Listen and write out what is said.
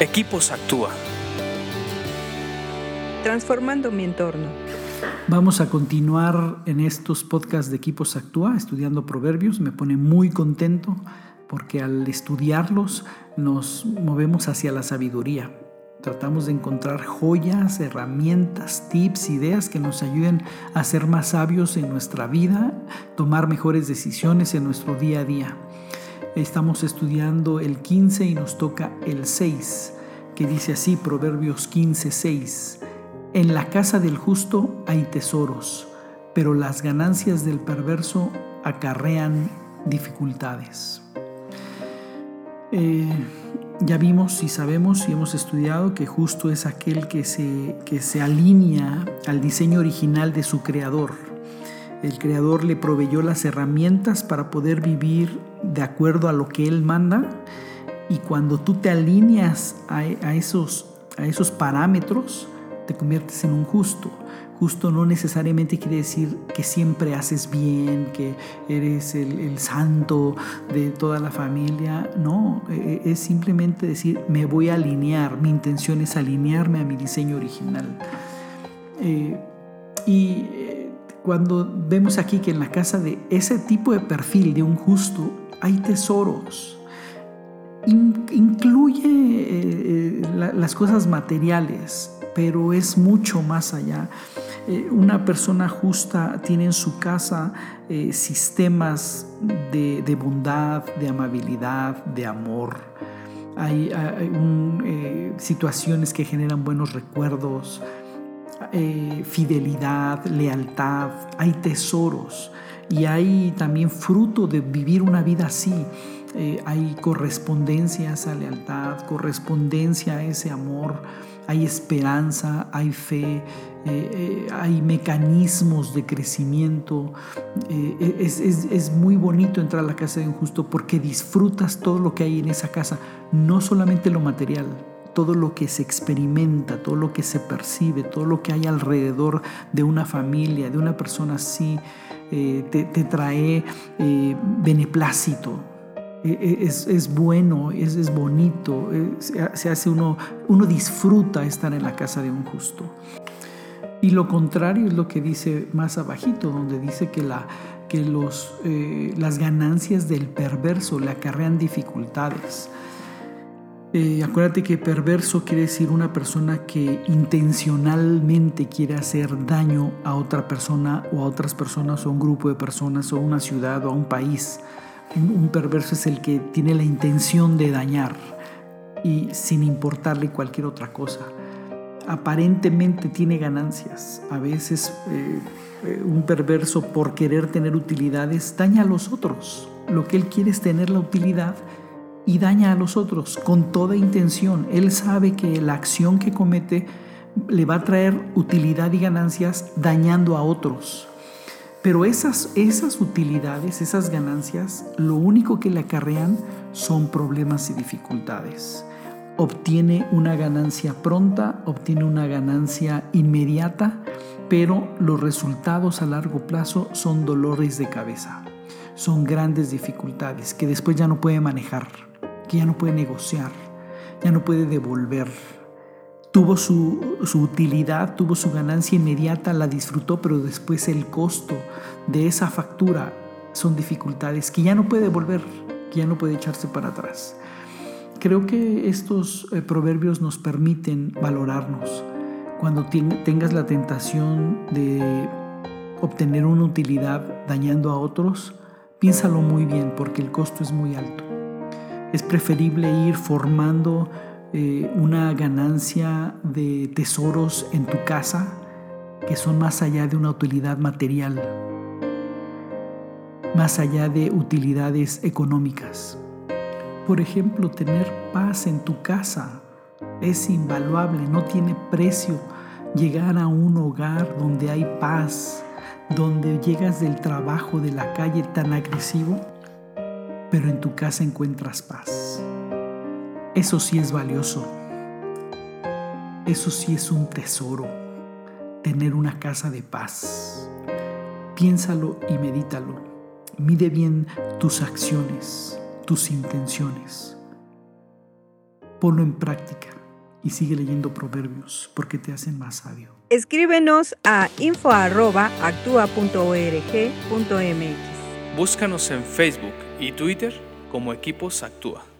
Equipos Actúa. Transformando mi entorno. Vamos a continuar en estos podcasts de Equipos Actúa estudiando proverbios. Me pone muy contento porque al estudiarlos nos movemos hacia la sabiduría. Tratamos de encontrar joyas, herramientas, tips, ideas que nos ayuden a ser más sabios en nuestra vida, tomar mejores decisiones en nuestro día a día. Estamos estudiando el 15 y nos toca el 6, que dice así, Proverbios 15, 6. En la casa del justo hay tesoros, pero las ganancias del perverso acarrean dificultades. Eh, ya vimos y sabemos y hemos estudiado que justo es aquel que se, que se alinea al diseño original de su creador. El creador le proveyó las herramientas para poder vivir de acuerdo a lo que él manda y cuando tú te alineas a, esos, a esos parámetros, te conviertes en un justo. Justo no necesariamente quiere decir que siempre haces bien, que eres el, santo de toda la familia. No, e, e, es simplemente decir, me voy a alinear, mi intención es alinearme a mi diseño original. Eh, y cuando vemos aquí que en la casa de ese tipo de perfil de un justo hay tesoros, incluye eh, las cosas materiales, pero es mucho más allá. Eh, una persona justa tiene en su casa eh, sistemas de, bondad, de amabilidad, de amor. Hay, eh, situaciones que generan buenos recuerdos, fidelidad, lealtad, hay tesoros y hay también fruto de vivir una vida así. hay correspondencia a esa lealtad, correspondencia a ese amor hay esperanza, hay fe, eh, eh, hay mecanismos de crecimiento. Eh, es, muy bonito entrar a la casa de un justo porque disfrutas todo lo que hay en esa casa, no solamente lo material, todo lo que se experimenta, todo lo que se percibe, todo lo que hay alrededor de una familia, de una persona así, te, trae beneplácito, e, e, es, bueno, es, bonito, se hace uno, uno disfruta estar en la casa de un justo. Y lo contrario es lo que dice más abajito, donde dice que, la, que los, eh, las ganancias del perverso le acarrean dificultades. Eh, acuérdate que perverso quiere decir una persona que intencionalmente quiere hacer daño a otra persona o a otras personas o a un grupo de personas o a una ciudad o a un país. Un, perverso es el que tiene la intención de dañar y sin importarle cualquier otra cosa. Aparentemente tiene ganancias. A veces eh, eh, un perverso por querer tener utilidades daña a los otros. Lo que él quiere es tener la utilidad y daña a los otros con toda intención. Él sabe que la acción que comete le va a traer utilidad y ganancias dañando a otros. Pero esas, esas utilidades, esas ganancias, lo único que le acarrean son problemas y dificultades. Obtiene una ganancia pronta, obtiene una ganancia inmediata, pero los resultados a largo plazo son dolores de cabeza, son grandes dificultades que después ya no puede manejar, que ya no puede negociar, ya no puede devolver tuvo su, utilidad, tuvo su ganancia inmediata, la disfrutó, pero después el costo de esa factura son dificultades que ya no puede volver, que ya no puede echarse para atrás. Creo que estos eh, proverbios nos permiten valorarnos. Cuando tengas la tentación de obtener una utilidad dañando a otros, piénsalo muy bien porque el costo es muy alto. Es preferible ir formando eh, una ganancia de tesoros en tu casa que son más allá de una utilidad material, más allá de utilidades económicas. Por ejemplo, tener paz en tu casa es invaluable, no tiene precio llegar a un hogar donde hay paz, donde llegas del trabajo, de la calle tan agresivo, pero en tu casa encuentras paz. Eso sí es valioso. Eso sí es un tesoro. Tener una casa de paz. Piénsalo y medítalo. Mide bien tus acciones, tus intenciones. ponlo en práctica y sigue leyendo proverbios porque te hacen más sabio. Escríbenos a info.actua.org.mx. Búscanos en Facebook y Twitter como Equipos Actúa.